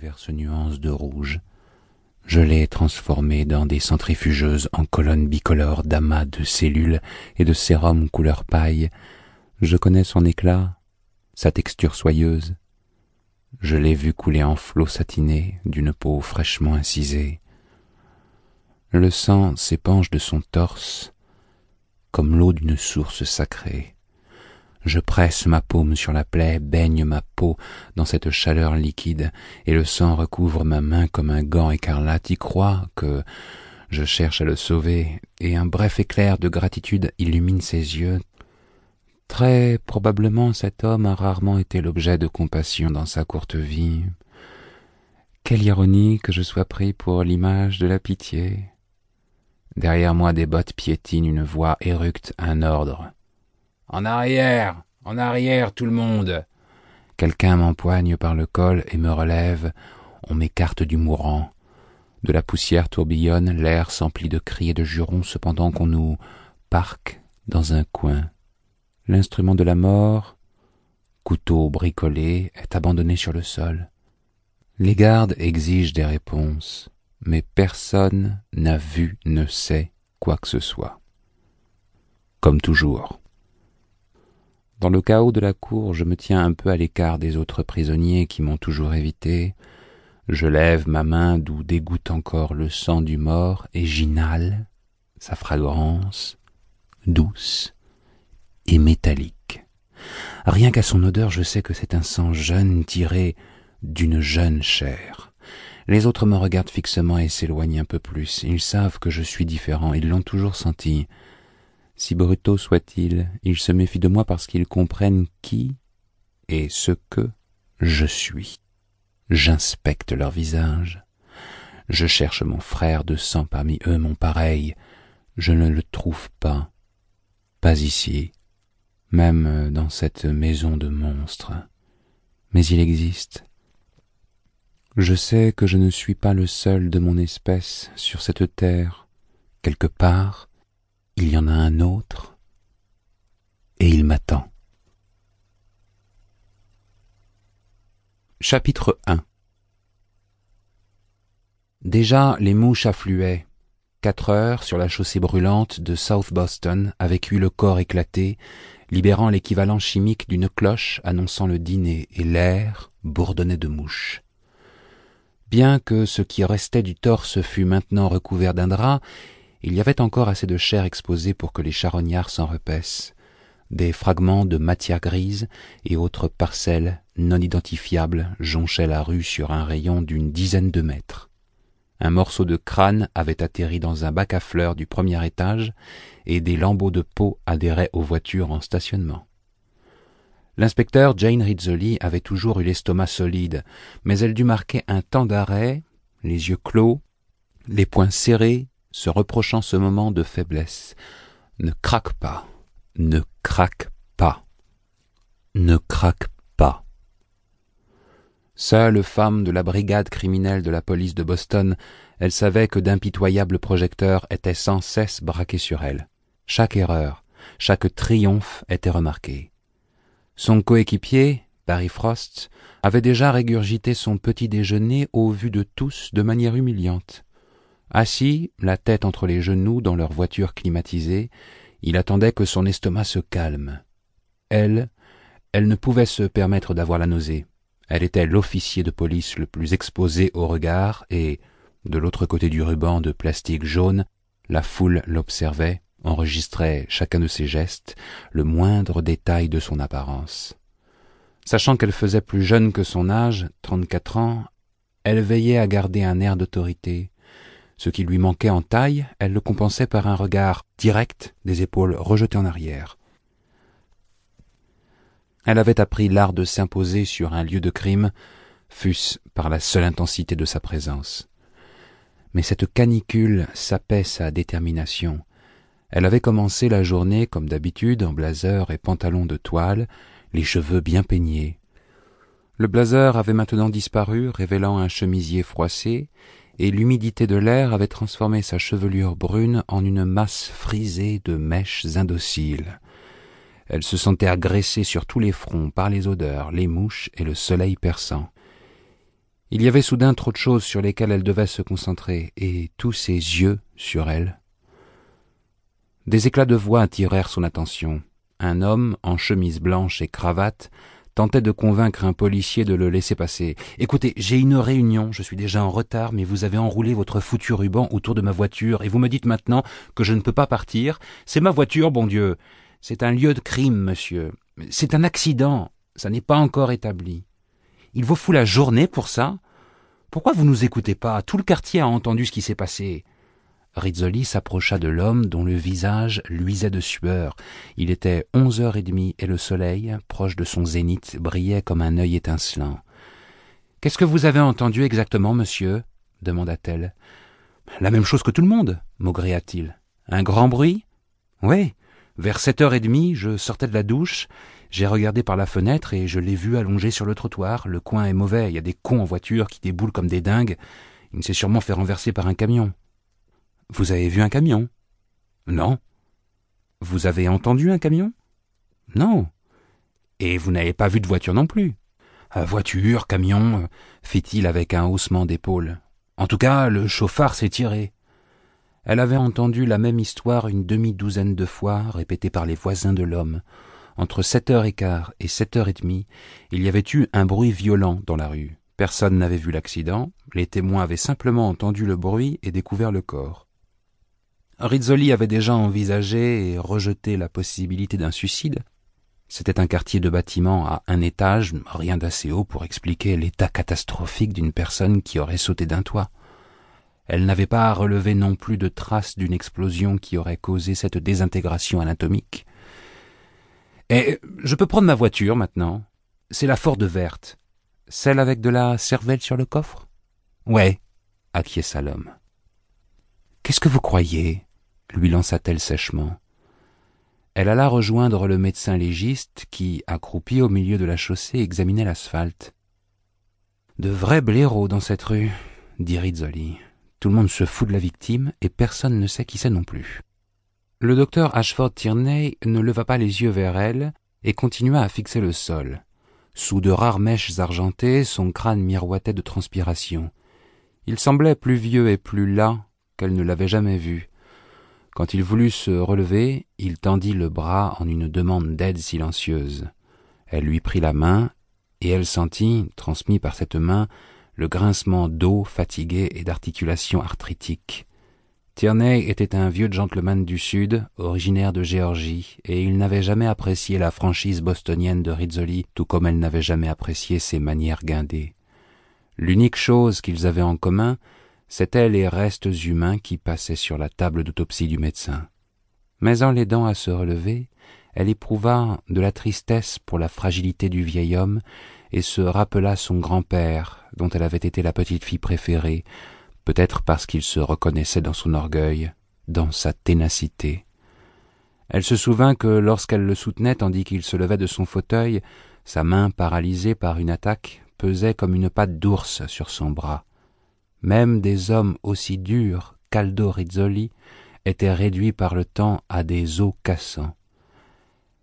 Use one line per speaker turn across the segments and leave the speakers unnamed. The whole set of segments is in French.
diverses nuances de rouge. Je l'ai transformée dans des centrifugeuses en colonnes bicolores d'amas de cellules et de sérum couleur paille. Je connais son éclat, sa texture soyeuse. Je l'ai vu couler en flots satinés d'une peau fraîchement incisée. Le sang s'épanche de son torse comme l'eau d'une source sacrée. Je presse ma paume sur la plaie, baigne ma peau dans cette chaleur liquide, et le sang recouvre ma main comme un gant écarlate. Y croit que je cherche à le sauver, et un bref éclair de gratitude illumine ses yeux. Très probablement cet homme a rarement été l'objet de compassion dans sa courte vie. Quelle ironie que je sois pris pour l'image de la pitié. Derrière moi des bottes piétinent, une voix éructe un ordre. En arrière. En arrière, tout le monde. Quelqu'un m'empoigne par le col et me relève. On m'écarte du mourant. De la poussière tourbillonne, l'air s'emplit de cris et de jurons cependant qu'on nous parque dans un coin. L'instrument de la mort, couteau bricolé, est abandonné sur le sol. Les gardes exigent des réponses mais personne n'a vu, ne sait quoi que ce soit. Comme toujours. Dans le chaos de la cour, je me tiens un peu à l'écart des autres prisonniers qui m'ont toujours évité. Je lève ma main d'où dégoûte encore le sang du mort et j'inhale sa fragrance douce et métallique. Rien qu'à son odeur, je sais que c'est un sang jeune tiré d'une jeune chair. Les autres me regardent fixement et s'éloignent un peu plus. Ils savent que je suis différent, ils l'ont toujours senti. Si brutaux soient-ils, ils se méfient de moi parce qu'ils comprennent qui et ce que je suis. J'inspecte leur visage. Je cherche mon frère de sang parmi eux, mon pareil. Je ne le trouve pas. Pas ici, même dans cette maison de monstres. Mais il existe. Je sais que je ne suis pas le seul de mon espèce sur cette terre. Quelque part, il y en a un autre, et il m'attend. Chapitre 1 Déjà les mouches affluaient. Quatre heures sur la chaussée brûlante de South Boston avec eu le corps éclaté, libérant l'équivalent chimique d'une cloche annonçant le dîner, et l'air bourdonnait de mouches. Bien que ce qui restait du torse fût maintenant recouvert d'un drap, il y avait encore assez de chair exposée pour que les charognards s'en repaissent. Des fragments de matière grise et autres parcelles non identifiables jonchaient la rue sur un rayon d'une dizaine de mètres. Un morceau de crâne avait atterri dans un bac à fleurs du premier étage et des lambeaux de peau adhéraient aux voitures en stationnement. L'inspecteur Jane Rizzoli avait toujours eu l'estomac solide, mais elle dut marquer un temps d'arrêt, les yeux clos, les poings serrés, se reprochant ce moment de faiblesse. Ne craque pas, ne craque pas, ne craque pas. Seule femme de la brigade criminelle de la police de Boston, elle savait que d'impitoyables projecteurs étaient sans cesse braqués sur elle. Chaque erreur, chaque triomphe était remarqué. Son coéquipier, Barry Frost, avait déjà régurgité son petit déjeuner au vu de tous de manière humiliante. Assis, la tête entre les genoux dans leur voiture climatisée, il attendait que son estomac se calme. Elle, elle ne pouvait se permettre d'avoir la nausée. Elle était l'officier de police le plus exposé au regard et, de l'autre côté du ruban de plastique jaune, la foule l'observait, enregistrait chacun de ses gestes, le moindre détail de son apparence. Sachant qu'elle faisait plus jeune que son âge, trente-quatre ans, elle veillait à garder un air d'autorité. Ce qui lui manquait en taille, elle le compensait par un regard direct, des épaules rejetées en arrière. Elle avait appris l'art de s'imposer sur un lieu de crime, fût-ce par la seule intensité de sa présence. Mais cette canicule sapait sa détermination, elle avait commencé la journée comme d'habitude en blazer et pantalon de toile, les cheveux bien peignés. Le blazer avait maintenant disparu, révélant un chemisier froissé, et l'humidité de l'air avait transformé sa chevelure brune en une masse frisée de mèches indociles. Elle se sentait agressée sur tous les fronts par les odeurs, les mouches et le soleil perçant. Il y avait soudain trop de choses sur lesquelles elle devait se concentrer, et tous ses yeux sur elle. Des éclats de voix attirèrent son attention. Un homme, en chemise blanche et cravate, tentait de convaincre un policier de le laisser passer. Écoutez, j'ai une réunion, je suis déjà en retard, mais vous avez enroulé votre foutu ruban autour de ma voiture, et vous me dites maintenant que je ne peux pas partir. C'est ma voiture, bon Dieu. C'est un lieu de crime, monsieur. C'est un accident. Ça n'est pas encore établi. Il vous fout la journée pour ça? Pourquoi vous nous écoutez pas? Tout le quartier a entendu ce qui s'est passé. Rizzoli s'approcha de l'homme dont le visage luisait de sueur. Il était onze heures et demie et le soleil, proche de son zénith, brillait comme un œil étincelant. Qu'est-ce que vous avez entendu exactement, monsieur? demanda-t-elle. La même chose que tout le monde, maugréa-t-il. Un grand bruit? Oui. Vers sept heures et demie, je sortais de la douche. J'ai regardé par la fenêtre et je l'ai vu allongé sur le trottoir. Le coin est mauvais, il y a des cons en voiture qui déboulent comme des dingues. Il s'est sûrement fait renverser par un camion. Vous avez vu un camion? Non. Vous avez entendu un camion? Non. Et vous n'avez pas vu de voiture non plus euh, Voiture, camion, fit-il avec un haussement d'épaules. En tout cas, le chauffard s'est tiré. Elle avait entendu la même histoire une demi-douzaine de fois, répétée par les voisins de l'homme. Entre sept heures et quart et sept heures et demie, il y avait eu un bruit violent dans la rue. Personne n'avait vu l'accident, les témoins avaient simplement entendu le bruit et découvert le corps. Rizzoli avait déjà envisagé et rejeté la possibilité d'un suicide. C'était un quartier de bâtiments à un étage, rien d'assez haut pour expliquer l'état catastrophique d'une personne qui aurait sauté d'un toit. Elle n'avait pas relevé non plus de traces d'une explosion qui aurait causé cette désintégration anatomique. Et je peux prendre ma voiture maintenant. C'est la Ford verte. Celle avec de la cervelle sur le coffre? Ouais, acquiesça l'homme. Qu'est-ce que vous croyez? Lui lança-t-elle sèchement. Elle alla rejoindre le médecin légiste qui, accroupi au milieu de la chaussée, examinait l'asphalte. De vrais blaireaux dans cette rue, dit Rizzoli. Tout le monde se fout de la victime et personne ne sait qui c'est non plus. Le docteur Ashford Tierney ne leva pas les yeux vers elle et continua à fixer le sol. Sous de rares mèches argentées, son crâne miroitait de transpiration. Il semblait plus vieux et plus las qu'elle ne l'avait jamais vu, quand il voulut se relever, il tendit le bras en une demande d'aide silencieuse. Elle lui prit la main, et elle sentit, transmis par cette main, le grincement d'eau fatiguée et d'articulations arthritiques. Tierney était un vieux gentleman du Sud, originaire de Géorgie, et il n'avait jamais apprécié la franchise bostonienne de Rizzoli, tout comme elle n'avait jamais apprécié ses manières guindées. L'unique chose qu'ils avaient en commun, c'étaient les restes humains qui passaient sur la table d'autopsie du médecin. Mais en l'aidant à se relever, elle éprouva de la tristesse pour la fragilité du vieil homme et se rappela son grand-père, dont elle avait été la petite fille préférée, peut-être parce qu'il se reconnaissait dans son orgueil, dans sa ténacité. Elle se souvint que lorsqu'elle le soutenait tandis qu'il se levait de son fauteuil, sa main paralysée par une attaque pesait comme une patte d'ours sur son bras. Même des hommes aussi durs qu'Aldo Rizzoli étaient réduits par le temps à des os cassants.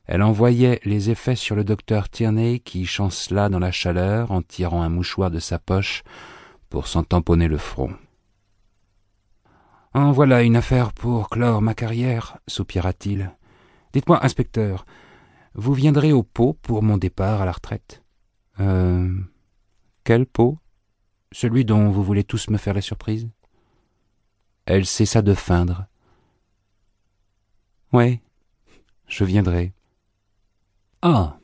Elle envoyait les effets sur le docteur Tierney qui chancela dans la chaleur en tirant un mouchoir de sa poche pour s'en tamponner le front. En voilà une affaire pour clore ma carrière, soupira-t-il. Dites-moi, inspecteur, vous viendrez au pot pour mon départ à la retraite? Euh. Quel pot? Celui dont vous voulez tous me faire la surprise? Elle cessa de feindre. Ouais, je viendrai. Ah.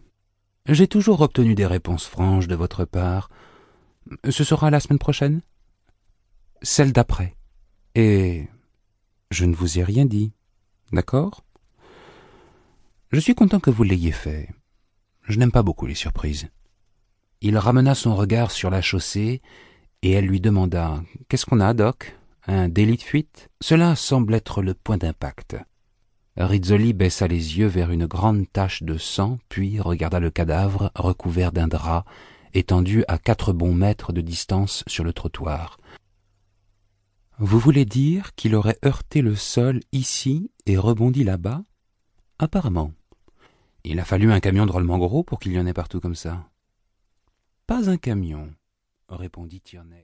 J'ai toujours obtenu des réponses franches de votre part. Ce sera la semaine prochaine? Celle d'après. Et je ne vous ai rien dit. D'accord? Je suis content que vous l'ayez fait. Je n'aime pas beaucoup les surprises. Il ramena son regard sur la chaussée et elle lui demanda Qu'est-ce qu'on a, Doc? Un délit de fuite? Cela semble être le point d'impact. Rizzoli baissa les yeux vers une grande tache de sang, puis regarda le cadavre recouvert d'un drap, étendu à quatre bons mètres de distance sur le trottoir. Vous voulez dire qu'il aurait heurté le sol ici et rebondi là-bas? Apparemment. Il a fallu un camion drôlement gros pour qu'il y en ait partout comme ça. Pas un camion, répondit Tierney.